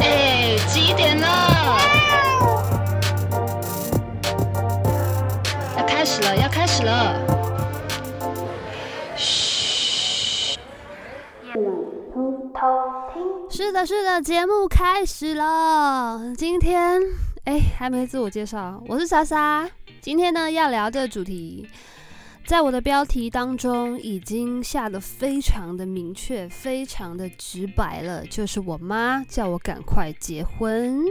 哎，几点了？要开始了，要开始了。嘘。偷偷听。是的，是的，节目开始了。今天，哎，还没自我介绍，我是莎莎。今天呢，要聊的主题，在我的标题当中已经下的非常的明确，非常的直白了，就是我妈叫我赶快结婚。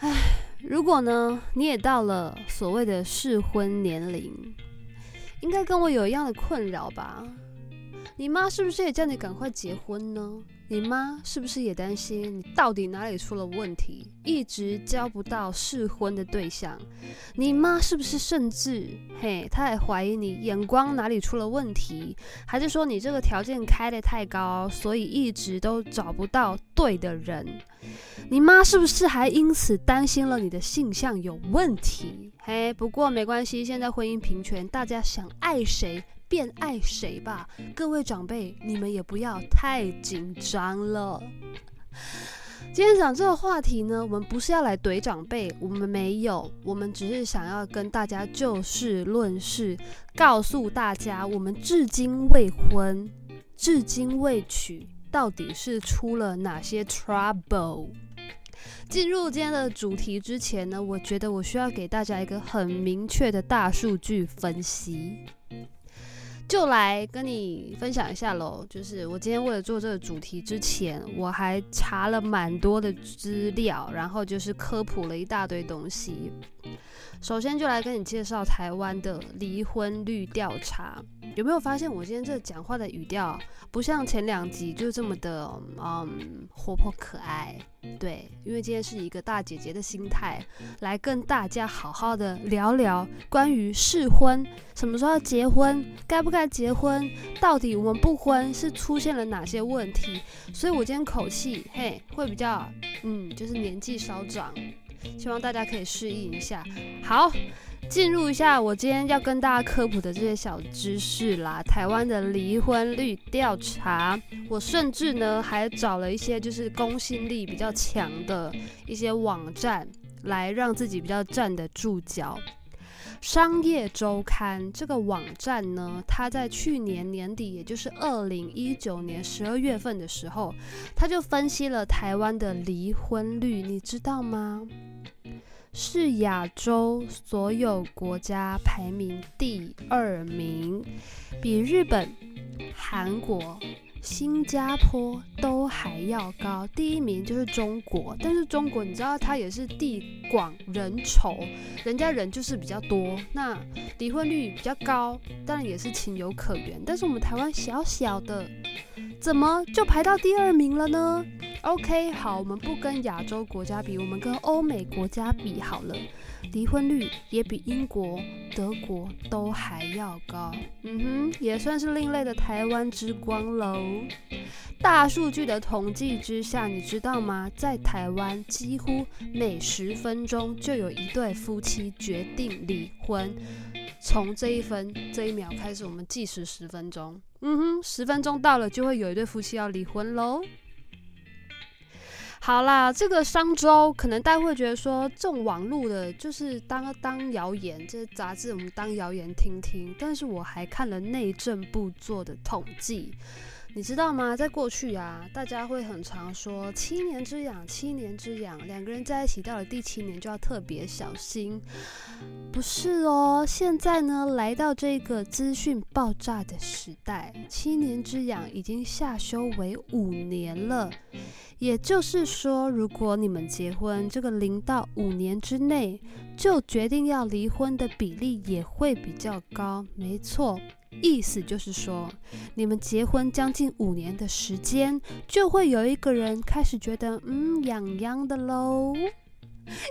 哎，如果呢，你也到了所谓的适婚年龄，应该跟我有一样的困扰吧？你妈是不是也叫你赶快结婚呢？你妈是不是也担心你到底哪里出了问题，一直交不到适婚的对象？你妈是不是甚至嘿，她也怀疑你眼光哪里出了问题，还是说你这个条件开得太高，所以一直都找不到对的人？你妈是不是还因此担心了你的性向有问题？嘿，不过没关系，现在婚姻平权，大家想爱谁？便爱谁吧，各位长辈，你们也不要太紧张了。今天讲这个话题呢，我们不是要来怼长辈，我们没有，我们只是想要跟大家就事论事，告诉大家我们至今未婚、至今未娶，到底是出了哪些 trouble。进入今天的主题之前呢，我觉得我需要给大家一个很明确的大数据分析。就来跟你分享一下喽，就是我今天为了做这个主题之前，我还查了蛮多的资料，然后就是科普了一大堆东西。首先就来跟你介绍台湾的离婚率调查。有没有发现我今天这讲话的语调不像前两集就这么的嗯活泼可爱？对，因为今天是一个大姐姐的心态来跟大家好好的聊聊关于试婚，什么时候要结婚，该不该结婚，到底我们不婚是出现了哪些问题？所以我今天口气嘿会比较嗯，就是年纪稍长，希望大家可以适应一下。好。进入一下我今天要跟大家科普的这些小知识啦，台湾的离婚率调查，我甚至呢还找了一些就是公信力比较强的一些网站，来让自己比较站得住脚。商业周刊这个网站呢，它在去年年底，也就是二零一九年十二月份的时候，它就分析了台湾的离婚率，你知道吗？是亚洲所有国家排名第二名，比日本、韩国、新加坡都还要高。第一名就是中国，但是中国你知道它也是地广人稠，人家人就是比较多，那离婚率比较高，当然也是情有可原。但是我们台湾小小的，怎么就排到第二名了呢？OK，好，我们不跟亚洲国家比，我们跟欧美国家比好了，离婚率也比英国、德国都还要高。嗯哼，也算是另类的台湾之光喽。大数据的统计之下，你知道吗？在台湾，几乎每十分钟就有一对夫妻决定离婚。从这一分这一秒开始，我们计时十分钟。嗯哼，十分钟到了，就会有一对夫妻要离婚喽。好啦，这个商周可能大家会觉得说，这种网络的，就是当当谣言，这杂志我们当谣言听听。但是我还看了内政部做的统计。你知道吗？在过去啊，大家会很常说七年之痒，七年之痒，两个人在一起到了第七年就要特别小心。不是哦，现在呢，来到这个资讯爆炸的时代，七年之痒已经下修为五年了。也就是说，如果你们结婚，这个零到五年之内就决定要离婚的比例也会比较高。没错。意思就是说，你们结婚将近五年的时间，就会有一个人开始觉得，嗯，痒痒的喽。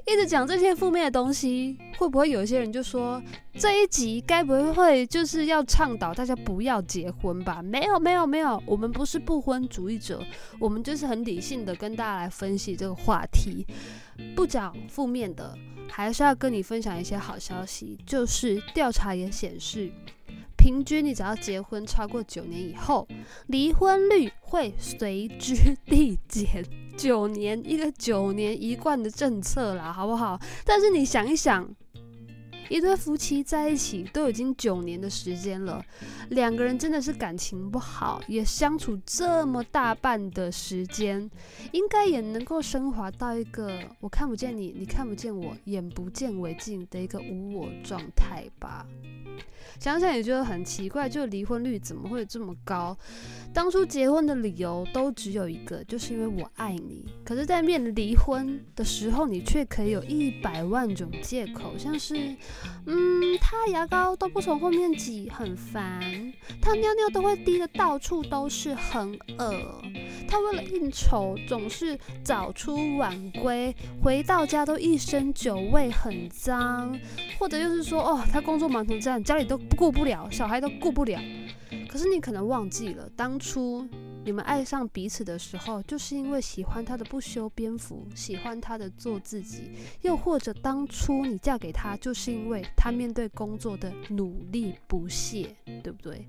一直讲这些负面的东西，会不会有些人就说这一集该不会就是要倡导大家不要结婚吧？没有没有没有，我们不是不婚主义者，我们就是很理性的跟大家来分析这个话题，不讲负面的，还是要跟你分享一些好消息，就是调查也显示。平均，你只要结婚超过九年以后，离婚率会随之递减。九年一个九年一贯的政策啦，好不好？但是你想一想，一对夫妻在一起都已经九年的时间了，两个人真的是感情不好，也相处这么大半的时间，应该也能够升华到一个我看不见你，你看不见我，眼不见为净的一个无我状态吧。想想也觉得很奇怪，就离婚率怎么会这么高？当初结婚的理由都只有一个，就是因为我爱你。可是，在面临离婚的时候，你却可以有一百万种借口，像是，嗯，他牙膏都不从后面挤，很烦；他尿尿都会滴得到处都是，很恶；他为了应酬总是早出晚归，回到家都一身酒味，很脏；或者就是说，哦，他工作忙成这样，家里都。顾不了，小孩都顾不了。可是你可能忘记了，当初你们爱上彼此的时候，就是因为喜欢他的不修边幅，喜欢他的做自己，又或者当初你嫁给他，就是因为他面对工作的努力不懈，对不对？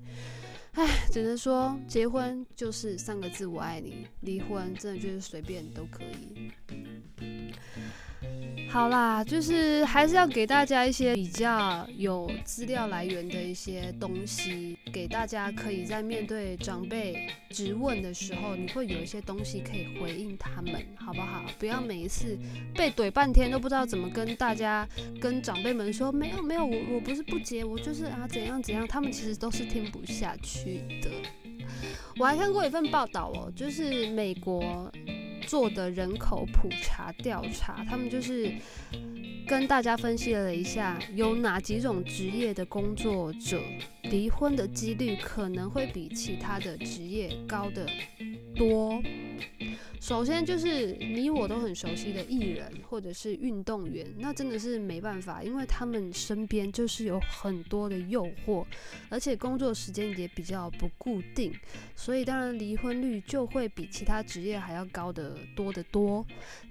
唉，只能说结婚就是三个字：我爱你。离婚真的就是随便都可以。好啦，就是还是要给大家一些比较有资料来源的一些东西，给大家可以在面对长辈质问的时候，你会有一些东西可以回应他们，好不好？不要每一次被怼半天都不知道怎么跟大家、跟长辈们说，没有没有，我我不是不接，我就是啊怎样怎样，他们其实都是听不下去的。我还看过一份报道哦，就是美国。做的人口普查调查，他们就是跟大家分析了一下，有哪几种职业的工作者离婚的几率可能会比其他的职业高得多。首先就是你我都很熟悉的艺人或者是运动员，那真的是没办法，因为他们身边就是有很多的诱惑，而且工作时间也比较不固定，所以当然离婚率就会比其他职业还要高得多得多。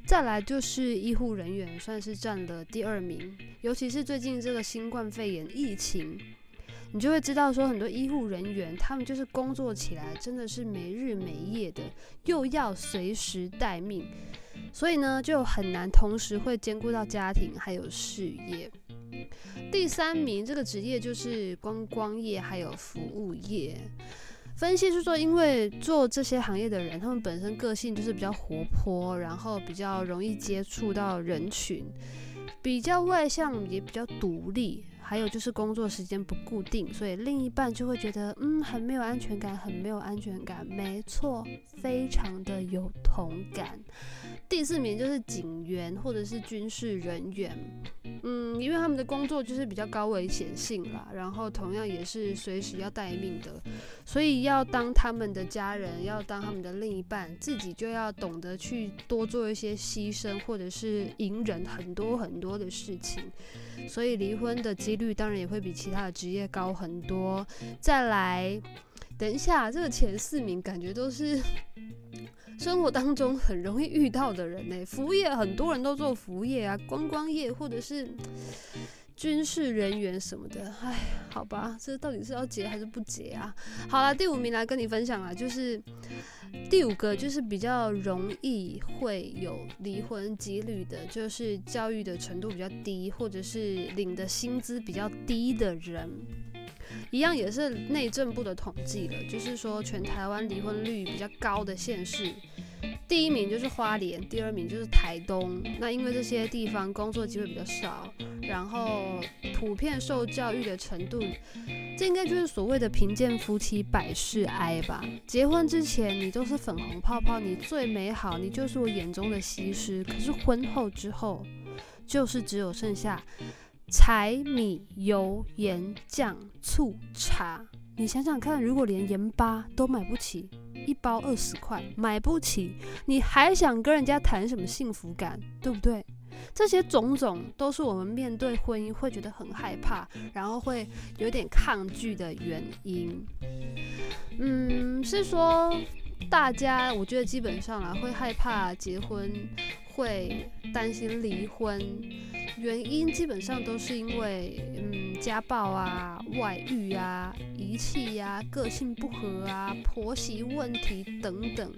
再来就是医护人员，算是占了第二名，尤其是最近这个新冠肺炎疫情。你就会知道，说很多医护人员，他们就是工作起来真的是没日没夜的，又要随时待命，所以呢，就很难同时会兼顾到家庭还有事业。第三名这个职业就是观光业还有服务业。分析是说，因为做这些行业的人，他们本身个性就是比较活泼，然后比较容易接触到人群，比较外向，也比较独立。还有就是工作时间不固定，所以另一半就会觉得，嗯，很没有安全感，很没有安全感。没错，非常的有同感。第四名就是警员或者是军事人员，嗯，因为他们的工作就是比较高危险性啦，然后同样也是随时要待命的，所以要当他们的家人，要当他们的另一半，自己就要懂得去多做一些牺牲，或者是隐忍很多很多的事情。所以离婚的几率率当然也会比其他的职业高很多。再来，等一下，这个前四名感觉都是 生活当中很容易遇到的人呢。服务业很多人都做服务业啊，观光业或者是军事人员什么的。哎，好吧，这到底是要结还是不结啊？好了，第五名来跟你分享啊，就是。第五个就是比较容易会有离婚几率的，就是教育的程度比较低，或者是领的薪资比较低的人，一样也是内政部的统计了，就是说全台湾离婚率比较高的县市。第一名就是花莲，第二名就是台东。那因为这些地方工作机会比较少，然后普遍受教育的程度，这应该就是所谓的贫贱夫妻百事哀吧。结婚之前你都是粉红泡泡，你最美好，你就是我眼中的西施。可是婚后之后，就是只有剩下柴米油盐酱醋茶。你想想看，如果连盐巴都买不起，一包二十块买不起，你还想跟人家谈什么幸福感，对不对？这些种种都是我们面对婚姻会觉得很害怕，然后会有点抗拒的原因。嗯，是说大家，我觉得基本上啊，会害怕结婚，会担心离婚，原因基本上都是因为嗯家暴啊、外遇啊、遗弃呀、个性不合啊、婆媳问题等等。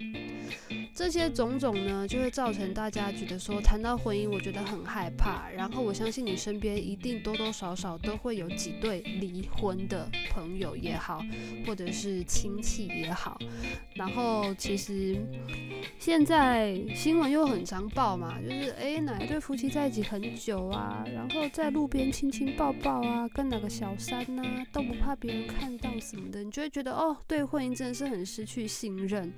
这些种种呢，就会造成大家觉得说，谈到婚姻，我觉得很害怕。然后我相信你身边一定多多少少都会有几对离婚的朋友也好，或者是亲戚也好。然后其实现在新闻又很常报嘛，就是诶，哪一对夫妻在一起很久啊，然后在路边亲亲抱抱啊，跟哪个小三啊都不怕别人看到什么的，你就会觉得哦，对婚姻真的是很失去信任。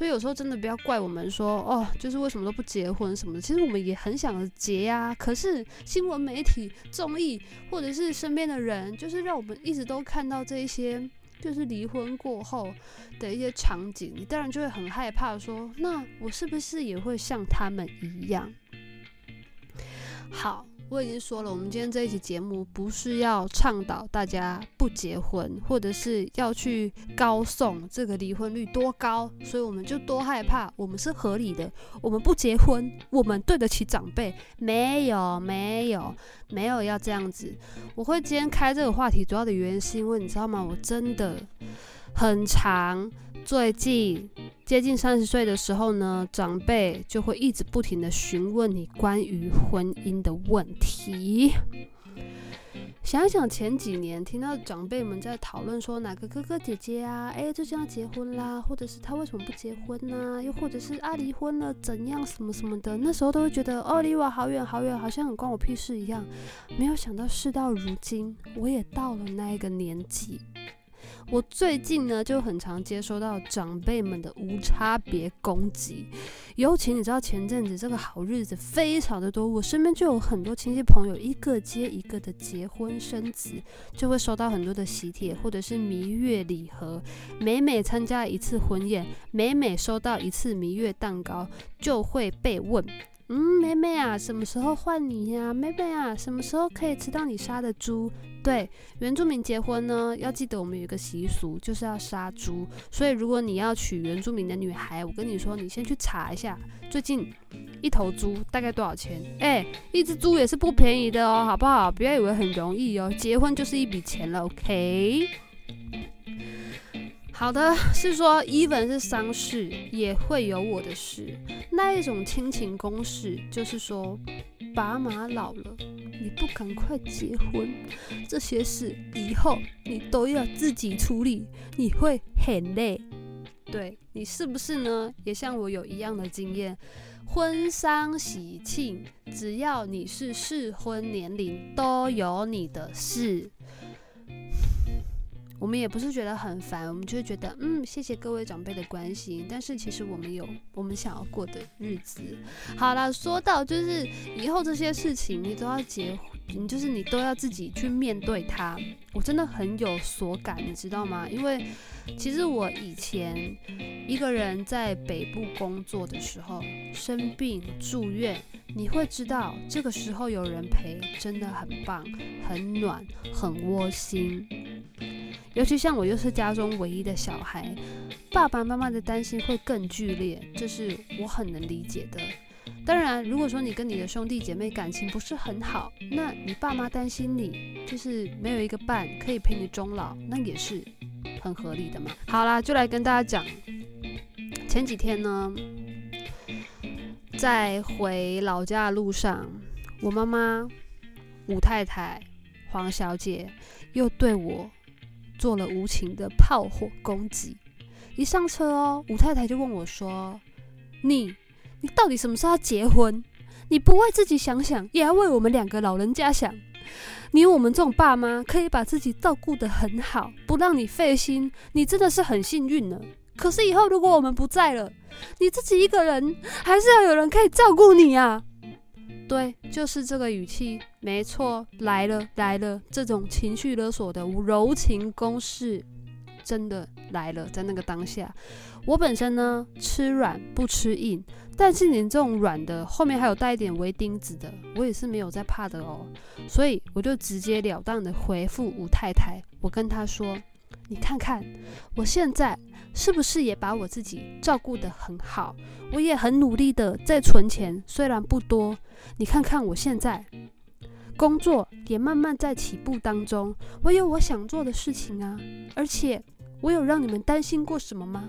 所以有时候真的不要怪我们说哦，就是为什么都不结婚什么的。其实我们也很想结呀，可是新闻媒体、综艺或者是身边的人，就是让我们一直都看到这一些，就是离婚过后的一些场景，你当然就会很害怕说，那我是不是也会像他们一样？好。我已经说了，我们今天这一期节目不是要倡导大家不结婚，或者是要去高颂这个离婚率多高，所以我们就多害怕。我们是合理的，我们不结婚，我们对得起长辈。没有，没有，没有要这样子。我会今天开这个话题，主要的原因是因为你知道吗？我真的很长。最近接近三十岁的时候呢，长辈就会一直不停地询问你关于婚姻的问题。想想前几年听到长辈们在讨论说哪个哥哥姐姐啊，哎，最近要结婚啦，或者是他为什么不结婚呢？又或者是啊离婚了怎样什么什么的，那时候都会觉得哦离我好远好远，好像很关我屁事一样。没有想到事到如今，我也到了那一个年纪。我最近呢就很常接收到长辈们的无差别攻击，尤其你知道前阵子这个好日子非常的多，我身边就有很多亲戚朋友一个接一个的结婚生子，就会收到很多的喜帖或者是蜜月礼盒，每每参加一次婚宴，每每收到一次蜜月蛋糕，就会被问。嗯，妹妹啊，什么时候换你呀？妹妹啊，什么时候可以吃到你杀的猪？对，原住民结婚呢，要记得我们有一个习俗，就是要杀猪。所以如果你要娶原住民的女孩，我跟你说，你先去查一下，最近一头猪大概多少钱？哎，一只猪也是不便宜的哦，好不好？不要以为很容易哦，结婚就是一笔钱了，OK？好的，是说，even 是丧事也会有我的事。那一种亲情公事，就是说，爸妈老了，你不赶快结婚，这些事以后你都要自己处理，你会很累。对，你是不是呢？也像我有一样的经验，婚丧喜庆，只要你是适婚年龄，都有你的事。我们也不是觉得很烦，我们就是觉得，嗯，谢谢各位长辈的关心。但是其实我们有我们想要过的日子。好了，说到就是以后这些事情，你都要结你，就是你都要自己去面对它。我真的很有所感，你知道吗？因为其实我以前一个人在北部工作的时候，生病住院，你会知道这个时候有人陪，真的很棒，很暖，很窝心。尤其像我又是家中唯一的小孩，爸爸妈妈的担心会更剧烈，这是我很能理解的。当然，如果说你跟你的兄弟姐妹感情不是很好，那你爸妈担心你就是没有一个伴可以陪你终老，那也是很合理的嘛。好啦，就来跟大家讲，前几天呢，在回老家的路上，我妈妈武太太黄小姐又对我。做了无情的炮火攻击，一上车哦，武太太就问我说：“你，你到底什么时候要结婚？你不为自己想想，也要为我们两个老人家想。你我们这种爸妈，可以把自己照顾得很好，不让你费心，你真的是很幸运呢。可是以后如果我们不在了，你自己一个人，还是要有人可以照顾你啊。”对，就是这个语气，没错，来了来了，这种情绪勒索的柔情攻势，真的来了，在那个当下，我本身呢吃软不吃硬，但是你这种软的后面还有带一点微钉子的，我也是没有在怕的哦。所以我就直截了当的回复吴太太，我跟她说：“你看看我现在是不是也把我自己照顾得很好？我也很努力的在存钱，虽然不多，你看看我现在。”工作也慢慢在起步当中，我有我想做的事情啊，而且我有让你们担心过什么吗？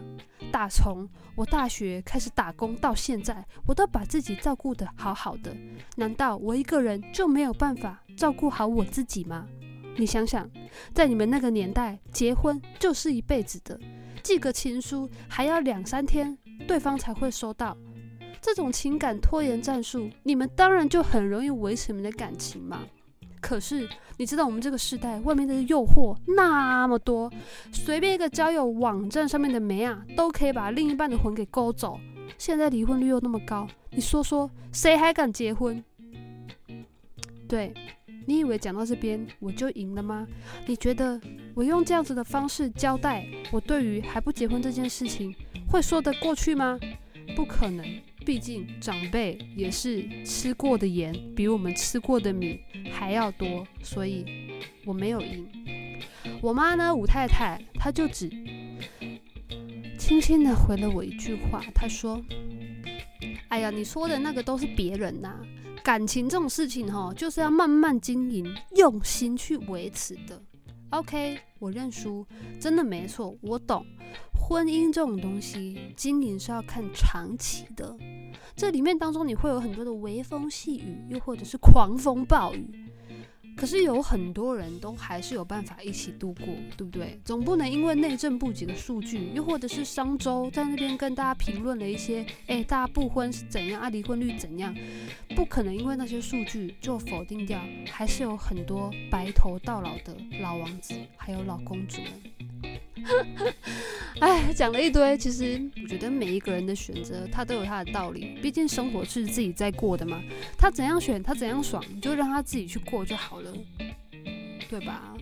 打从我大学开始打工到现在，我都把自己照顾得好好的，难道我一个人就没有办法照顾好我自己吗？你想想，在你们那个年代，结婚就是一辈子的，寄个情书还要两三天，对方才会收到。这种情感拖延战术，你们当然就很容易维持你们的感情嘛。可是你知道我们这个时代外面的诱惑那么多，随便一个交友网站上面的妹啊，都可以把另一半的魂给勾走。现在离婚率又那么高，你说说谁还敢结婚？对，你以为讲到这边我就赢了吗？你觉得我用这样子的方式交代我对于还不结婚这件事情会说得过去吗？不可能。毕竟长辈也是吃过的盐比我们吃过的米还要多，所以我没有赢。我妈呢，吴太太，她就只轻轻的回了我一句话，她说：“哎呀，你说的那个都是别人呐，感情这种事情哈，就是要慢慢经营，用心去维持的。” OK，我认输，真的没错，我懂。婚姻这种东西，经营是要看长期的。这里面当中，你会有很多的微风细雨，又或者是狂风暴雨。可是有很多人都还是有办法一起度过，对不对？总不能因为内政部几个数据，又或者是商周在那边跟大家评论了一些，诶，大家不婚是怎样啊，离婚率怎样？不可能因为那些数据就否定掉，还是有很多白头到老的老王子，还有老公主。哎，讲了一堆，其实我觉得每一个人的选择，他都有他的道理。毕竟生活是自己在过的嘛，他怎样选，他怎样爽，你就让他自己去过就好了，对吧？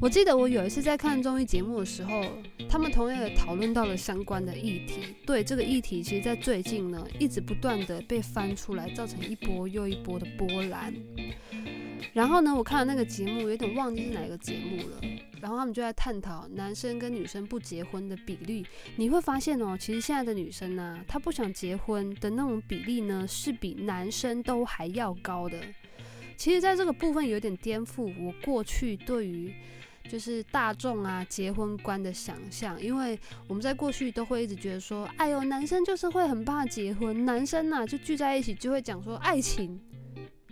我记得我有一次在看综艺节目的时候，他们同样也讨论到了相关的议题。对，这个议题，其实在最近呢，一直不断的被翻出来，造成一波又一波的波澜。然后呢，我看了那个节目，有点忘记是哪个节目了。然后他们就在探讨男生跟女生不结婚的比例。你会发现哦，其实现在的女生呢，她不想结婚的那种比例呢，是比男生都还要高的。其实，在这个部分有点颠覆我过去对于就是大众啊结婚观的想象，因为我们在过去都会一直觉得说，哎呦，男生就是会很怕结婚，男生呐就聚在一起就会讲说，爱情、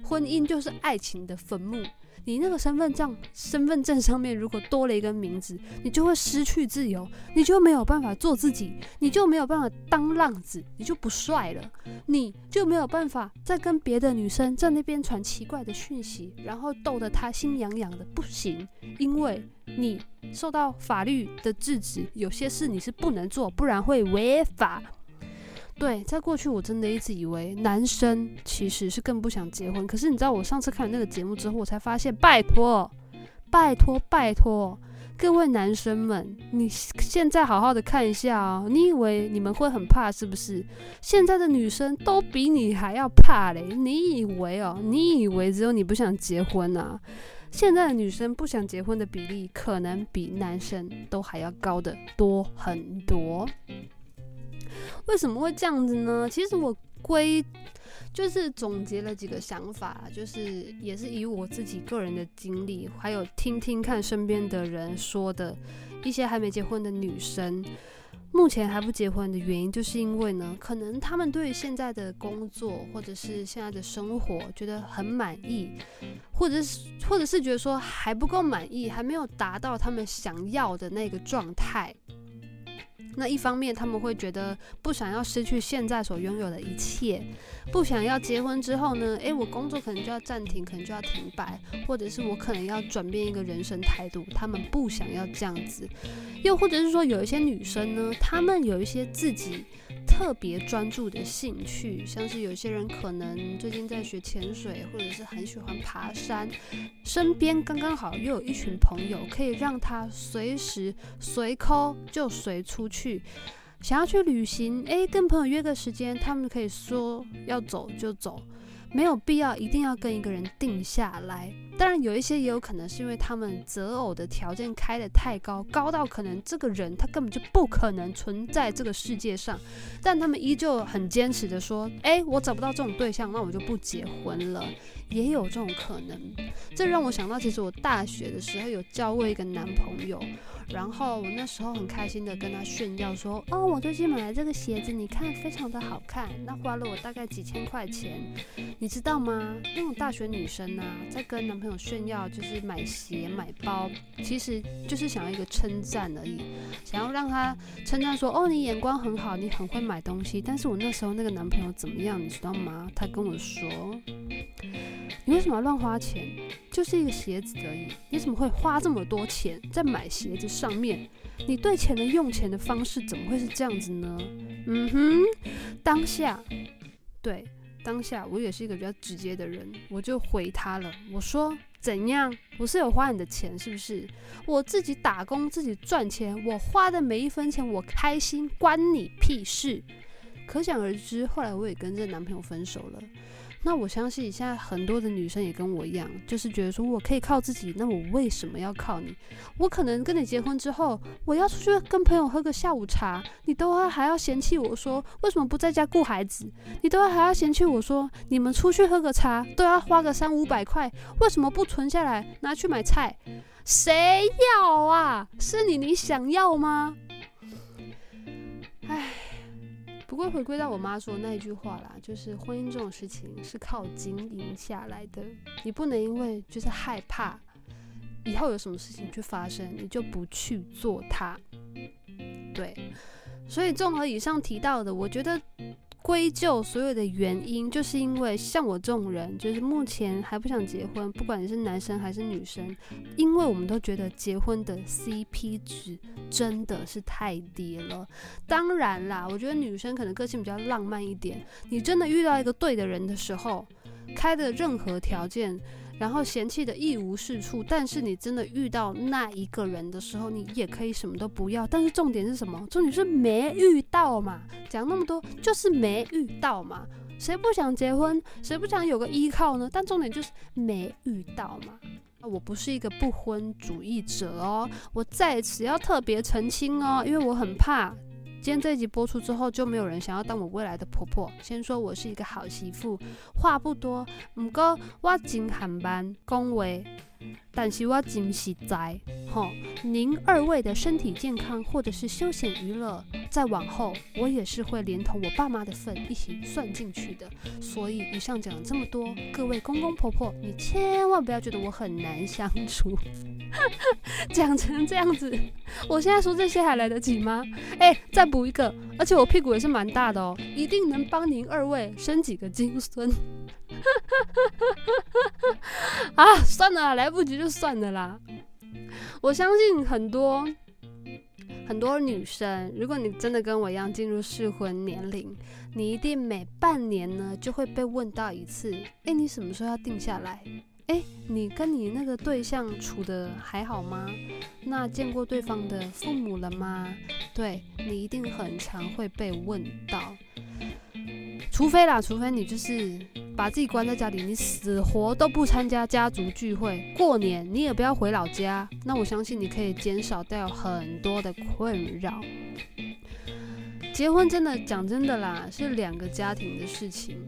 婚姻就是爱情的坟墓。你那个身份证，身份证上面如果多了一个名字，你就会失去自由，你就没有办法做自己，你就没有办法当浪子，你就不帅了，你就没有办法再跟别的女生在那边传奇怪的讯息，然后逗得她心痒痒的，不行，因为你受到法律的制止，有些事你是不能做，不然会违法。对，在过去我真的一直以为男生其实是更不想结婚。可是你知道，我上次看了那个节目之后，我才发现，拜托，拜托，拜托，各位男生们，你现在好好的看一下哦。你以为你们会很怕是不是？现在的女生都比你还要怕嘞。你以为哦？你以为只有你不想结婚啊？现在的女生不想结婚的比例，可能比男生都还要高得多很多。为什么会这样子呢？其实我归就是总结了几个想法，就是也是以我自己个人的经历，还有听听看身边的人说的一些还没结婚的女生，目前还不结婚的原因，就是因为呢，可能他们对现在的工作或者是现在的生活觉得很满意，或者是或者是觉得说还不够满意，还没有达到他们想要的那个状态。那一方面，他们会觉得不想要失去现在所拥有的一切，不想要结婚之后呢，诶，我工作可能就要暂停，可能就要停摆，或者是我可能要转变一个人生态度。他们不想要这样子，又或者是说，有一些女生呢，她们有一些自己特别专注的兴趣，像是有些人可能最近在学潜水，或者是很喜欢爬山，身边刚刚好又有一群朋友，可以让他随时随抠就随出去。想要去旅行，诶，跟朋友约个时间，他们可以说要走就走。没有必要一定要跟一个人定下来，当然有一些也有可能是因为他们择偶的条件开得太高，高到可能这个人他根本就不可能存在这个世界上，但他们依旧很坚持的说，诶，我找不到这种对象，那我就不结婚了，也有这种可能。这让我想到，其实我大学的时候有交过一个男朋友。然后我那时候很开心的跟他炫耀说：“哦，我最近买了这个鞋子，你看非常的好看。那花了我大概几千块钱，你知道吗？那种大学女生啊，在跟男朋友炫耀就是买鞋买包，其实就是想要一个称赞而已，想要让他称赞说：哦，你眼光很好，你很会买东西。但是我那时候那个男朋友怎么样，你知道吗？他跟我说。”你为什么要乱花钱？就是一个鞋子而已，你怎么会花这么多钱在买鞋子上面？你对钱的用钱的方式怎么会是这样子呢？嗯哼，当下，对，当下我也是一个比较直接的人，我就回他了。我说怎样？我是有花你的钱是不是？我自己打工自己赚钱，我花的每一分钱我开心，关你屁事。可想而知，后来我也跟这男朋友分手了。那我相信现在很多的女生也跟我一样，就是觉得说我可以靠自己，那我为什么要靠你？我可能跟你结婚之后，我要出去跟朋友喝个下午茶，你都会还要嫌弃我说为什么不在家顾孩子？你都还要嫌弃我说你们出去喝个茶都要花个三五百块，为什么不存下来拿去买菜？谁要啊？是你，你想要吗？唉。不过回归到我妈说的那一句话啦，就是婚姻这种事情是靠经营下来的，你不能因为就是害怕以后有什么事情去发生，你就不去做它。对，所以综合以上提到的，我觉得。归咎所有的原因，就是因为像我这种人，就是目前还不想结婚，不管你是男生还是女生，因为我们都觉得结婚的 CP 值真的是太低了。当然啦，我觉得女生可能个性比较浪漫一点，你真的遇到一个对的人的时候，开的任何条件。然后嫌弃的一无是处，但是你真的遇到那一个人的时候，你也可以什么都不要。但是重点是什么？重点是没遇到嘛。讲那么多就是没遇到嘛。谁不想结婚？谁不想有个依靠呢？但重点就是没遇到嘛。我不是一个不婚主义者哦，我在此要特别澄清哦，因为我很怕。今天这一集播出之后，就没有人想要当我未来的婆婆。先说我是一个好媳妇，话不多，不过我真含班恭维。但是我真实在，吼，您二位的身体健康或者是休闲娱乐，再往后我也是会连同我爸妈的份一起算进去的。所以以上讲了这么多，各位公公婆婆，你千万不要觉得我很难相处。讲成这样子，我现在说这些还来得及吗？哎，再补一个，而且我屁股也是蛮大的哦，一定能帮您二位生几个金孙。啊，算了，来不及就算了啦。我相信很多很多女生，如果你真的跟我一样进入适婚年龄，你一定每半年呢就会被问到一次：哎，你什么时候要定下来？哎，你跟你那个对象处的还好吗？那见过对方的父母了吗？对，你一定很常会被问到。除非啦，除非你就是把自己关在家里，你死活都不参加家族聚会，过年你也不要回老家，那我相信你可以减少掉很多的困扰。结婚真的讲真的啦，是两个家庭的事情。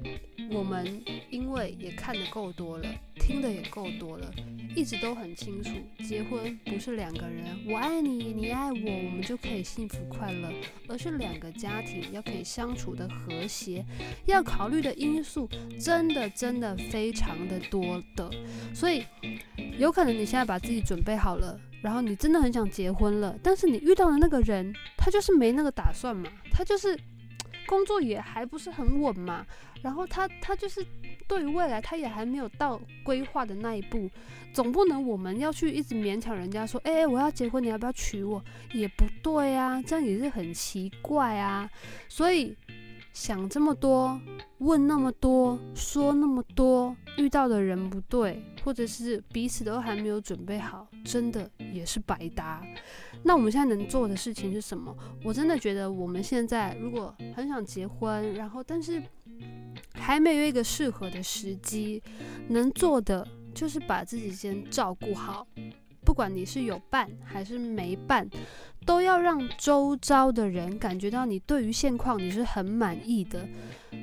我们因为也看得够多了，听得也够多了，一直都很清楚，结婚不是两个人，我爱你，你爱我，我们就可以幸福快乐，而是两个家庭要可以相处的和谐，要考虑的因素真的真的非常的多的，所以有可能你现在把自己准备好了，然后你真的很想结婚了，但是你遇到的那个人，他就是没那个打算嘛，他就是。工作也还不是很稳嘛，然后他他就是对于未来他也还没有到规划的那一步，总不能我们要去一直勉强人家说，哎，我要结婚，你要不要娶我？也不对啊，这样也是很奇怪啊，所以。想这么多，问那么多，说那么多，遇到的人不对，或者是彼此都还没有准备好，真的也是白搭。那我们现在能做的事情是什么？我真的觉得我们现在如果很想结婚，然后但是还没有一个适合的时机，能做的就是把自己先照顾好。不管你是有伴还是没伴，都要让周遭的人感觉到你对于现况你是很满意的。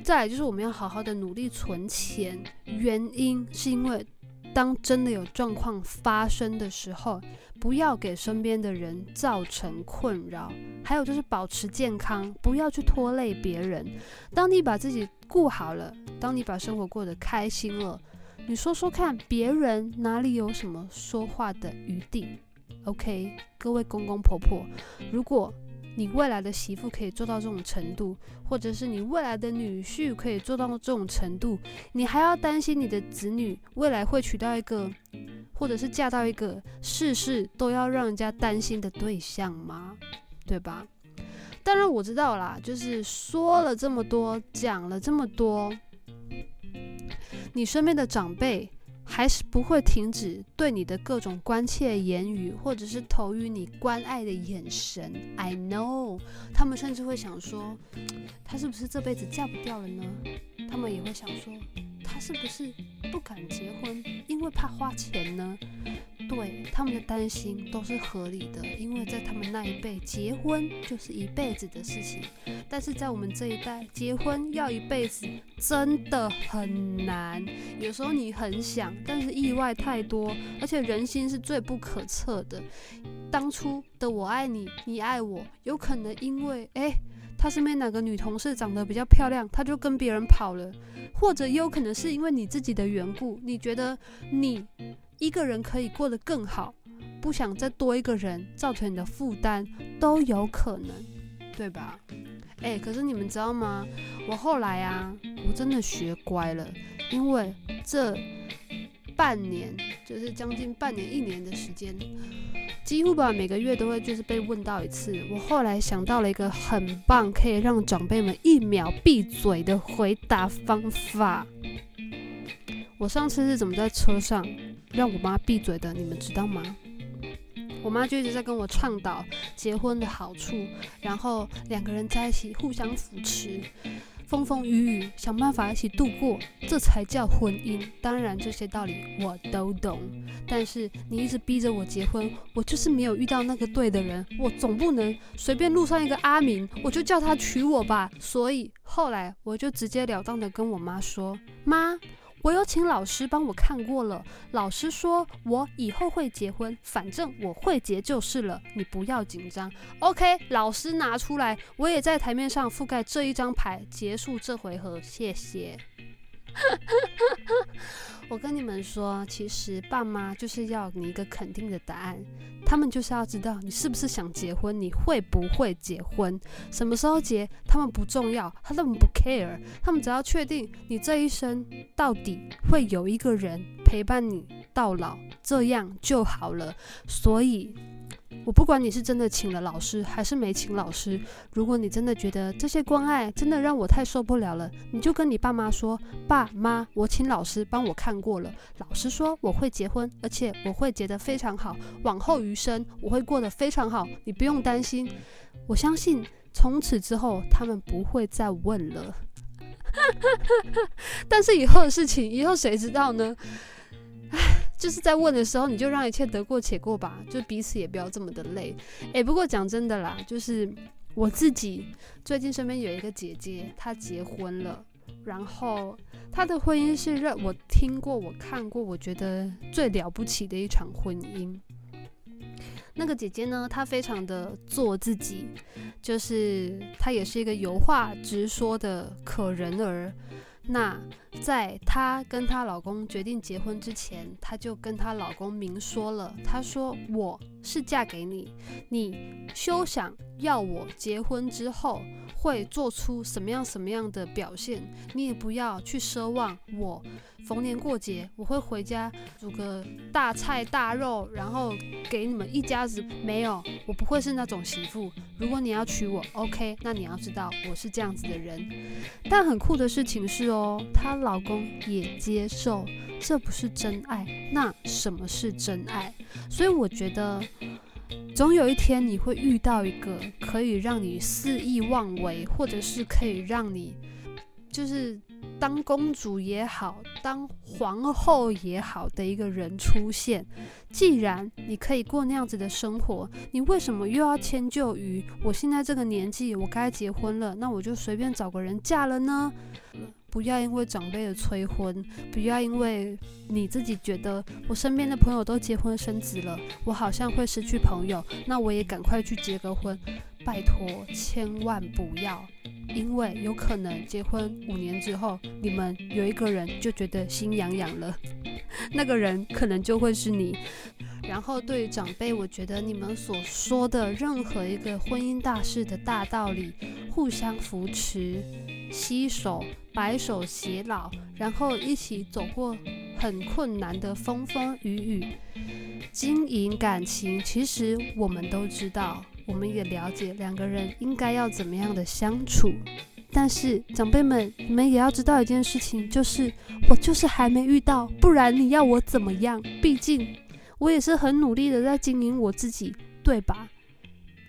再来就是我们要好好的努力存钱，原因是因为当真的有状况发生的时候，不要给身边的人造成困扰。还有就是保持健康，不要去拖累别人。当你把自己顾好了，当你把生活过得开心了。你说说看，别人哪里有什么说话的余地？OK，各位公公婆婆，如果你未来的媳妇可以做到这种程度，或者是你未来的女婿可以做到这种程度，你还要担心你的子女未来会娶到一个，或者是嫁到一个事事都要让人家担心的对象吗？对吧？当然我知道啦，就是说了这么多，讲了这么多。你身边的长辈还是不会停止对你的各种关切言语，或者是投予你关爱的眼神。I know，他们甚至会想说，他是不是这辈子嫁不掉了呢？他们也会想说，他是不是不敢结婚，因为怕花钱呢？对，他们的担心都是合理的，因为在他们那一辈，结婚就是一辈子的事情。但是在我们这一代，结婚要一辈子真的很难。有时候你很想，但是意外太多，而且人心是最不可测的。当初的我爱你，你爱我，有可能因为诶，他身边哪个女同事长得比较漂亮，他就跟别人跑了，或者也有可能是因为你自己的缘故，你觉得你。一个人可以过得更好，不想再多一个人造成你的负担都有可能，对吧？诶，可是你们知道吗？我后来啊，我真的学乖了，因为这半年就是将近半年一年的时间，几乎吧每个月都会就是被问到一次。我后来想到了一个很棒，可以让长辈们一秒闭嘴的回答方法。我上次是怎么在车上让我妈闭嘴的？你们知道吗？我妈就一直在跟我倡导结婚的好处，然后两个人在一起互相扶持，风风雨雨想办法一起度过，这才叫婚姻。当然这些道理我都懂，但是你一直逼着我结婚，我就是没有遇到那个对的人，我总不能随便路上一个阿明，我就叫他娶我吧。所以后来我就直截了当的跟我妈说：“妈。”我有请老师帮我看过了，老师说我以后会结婚，反正我会结就是了，你不要紧张。OK，老师拿出来，我也在台面上覆盖这一张牌，结束这回合，谢谢。我跟你们说，其实爸妈就是要你一个肯定的答案，他们就是要知道你是不是想结婚，你会不会结婚，什么时候结，他们不重要，他们不 care，他们只要确定你这一生到底会有一个人陪伴你到老，这样就好了。所以。我不管你是真的请了老师还是没请老师，如果你真的觉得这些关爱真的让我太受不了了，你就跟你爸妈说：“爸妈，我请老师帮我看过了，老师说我会结婚，而且我会结得非常好，往后余生我会过得非常好，你不用担心。我相信从此之后他们不会再问了。但是以后的事情，以后谁知道呢？唉。”就是在问的时候，你就让一切得过且过吧，就彼此也不要这么的累。诶，不过讲真的啦，就是我自己最近身边有一个姐姐，她结婚了，然后她的婚姻是让我听过、我看过，我觉得最了不起的一场婚姻。那个姐姐呢，她非常的做自己，就是她也是一个有话直说的可人儿。那在她跟她老公决定结婚之前，她就跟她老公明说了，她说：“我是嫁给你，你休想要我结婚之后会做出什么样什么样的表现，你也不要去奢望我。”逢年过节，我会回家煮个大菜大肉，然后给你们一家子。没有，我不会是那种媳妇。如果你要娶我，OK，那你要知道我是这样子的人。但很酷的事情是哦，她老公也接受，这不是真爱。那什么是真爱？所以我觉得，总有一天你会遇到一个可以让你肆意妄为，或者是可以让你就是。当公主也好，当皇后也好的一个人出现。既然你可以过那样子的生活，你为什么又要迁就于我现在这个年纪，我该结婚了，那我就随便找个人嫁了呢？不要因为长辈的催婚，不要因为你自己觉得我身边的朋友都结婚生子了，我好像会失去朋友，那我也赶快去结个婚。拜托，千万不要。因为有可能结婚五年之后，你们有一个人就觉得心痒痒了，那个人可能就会是你。然后对于长辈，我觉得你们所说的任何一个婚姻大事的大道理，互相扶持、携手、白首偕老，然后一起走过很困难的风风雨雨，经营感情，其实我们都知道。我们也了解两个人应该要怎么样的相处，但是长辈们，你们也要知道一件事情，就是我就是还没遇到，不然你要我怎么样？毕竟我也是很努力的在经营我自己，对吧？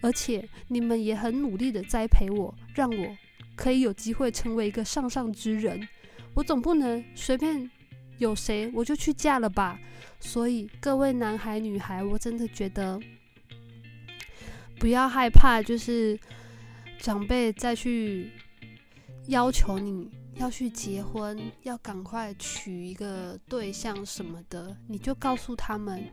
而且你们也很努力的栽培我，让我可以有机会成为一个上上之人。我总不能随便有谁我就去嫁了吧？所以各位男孩女孩，我真的觉得。不要害怕，就是长辈再去要求你要去结婚，要赶快娶一个对象什么的，你就告诉他们，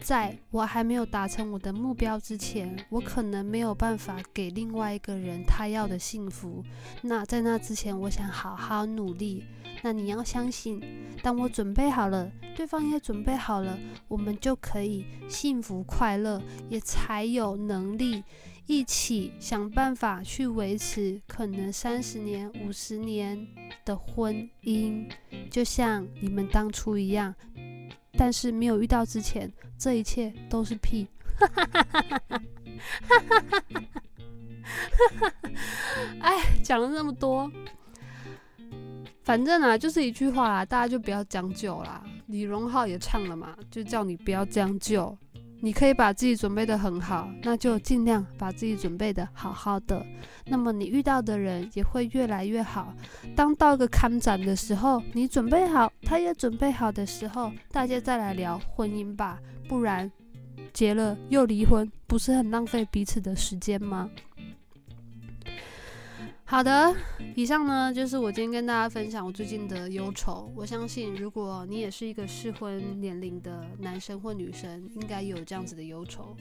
在我还没有达成我的目标之前，我可能没有办法给另外一个人他要的幸福。那在那之前，我想好好努力。那你要相信，当我准备好了，对方也准备好了，我们就可以幸福快乐，也才有能力一起想办法去维持可能三十年、五十年的婚姻，就像你们当初一样。但是没有遇到之前，这一切都是屁。哎，讲了那么多。反正啊，就是一句话啦，大家就不要将就啦。李荣浩也唱了嘛，就叫你不要将就。你可以把自己准备的很好，那就尽量把自己准备的好好的。那么你遇到的人也会越来越好。当到一个看展的时候，你准备好，他也准备好的时候，大家再来聊婚姻吧。不然结了又离婚，不是很浪费彼此的时间吗？好的，以上呢就是我今天跟大家分享我最近的忧愁。我相信，如果你也是一个适婚年龄的男生或女生，应该有这样子的忧愁。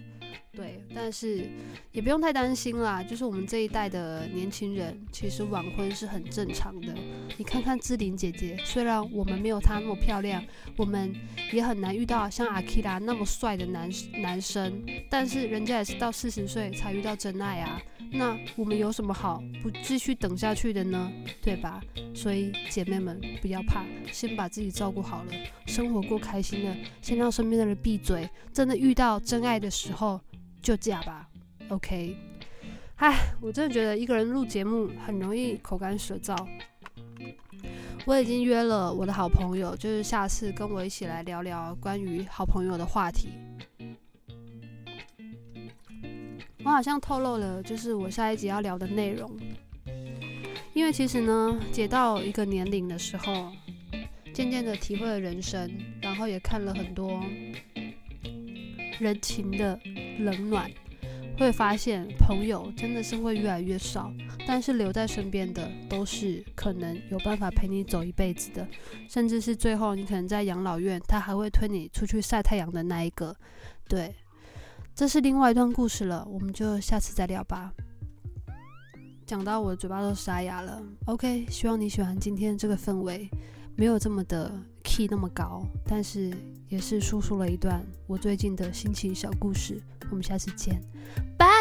对，但是也不用太担心啦。就是我们这一代的年轻人，其实晚婚是很正常的。你看看志玲姐姐，虽然我们没有她那么漂亮，我们也很难遇到像阿基拉那么帅的男男生，但是人家也是到四十岁才遇到真爱啊。那我们有什么好不继续等下去的呢？对吧？所以姐妹们不要怕，先把自己照顾好了，生活过开心了，先让身边的人闭嘴。真的遇到真爱的时候就嫁吧。OK。唉，我真的觉得一个人录节目很容易口干舌燥。我已经约了我的好朋友，就是下次跟我一起来聊聊关于好朋友的话题。我好像透露了，就是我下一集要聊的内容。因为其实呢，姐到一个年龄的时候，渐渐的体会了人生，然后也看了很多人情的冷暖，会发现朋友真的是会越来越少，但是留在身边的都是可能有办法陪你走一辈子的，甚至是最后你可能在养老院，他还会推你出去晒太阳的那一个，对。这是另外一段故事了，我们就下次再聊吧。讲到我的嘴巴都沙哑了。OK，希望你喜欢今天这个氛围，没有这么的 key 那么高，但是也是说出了一段我最近的心情小故事。我们下次见，拜。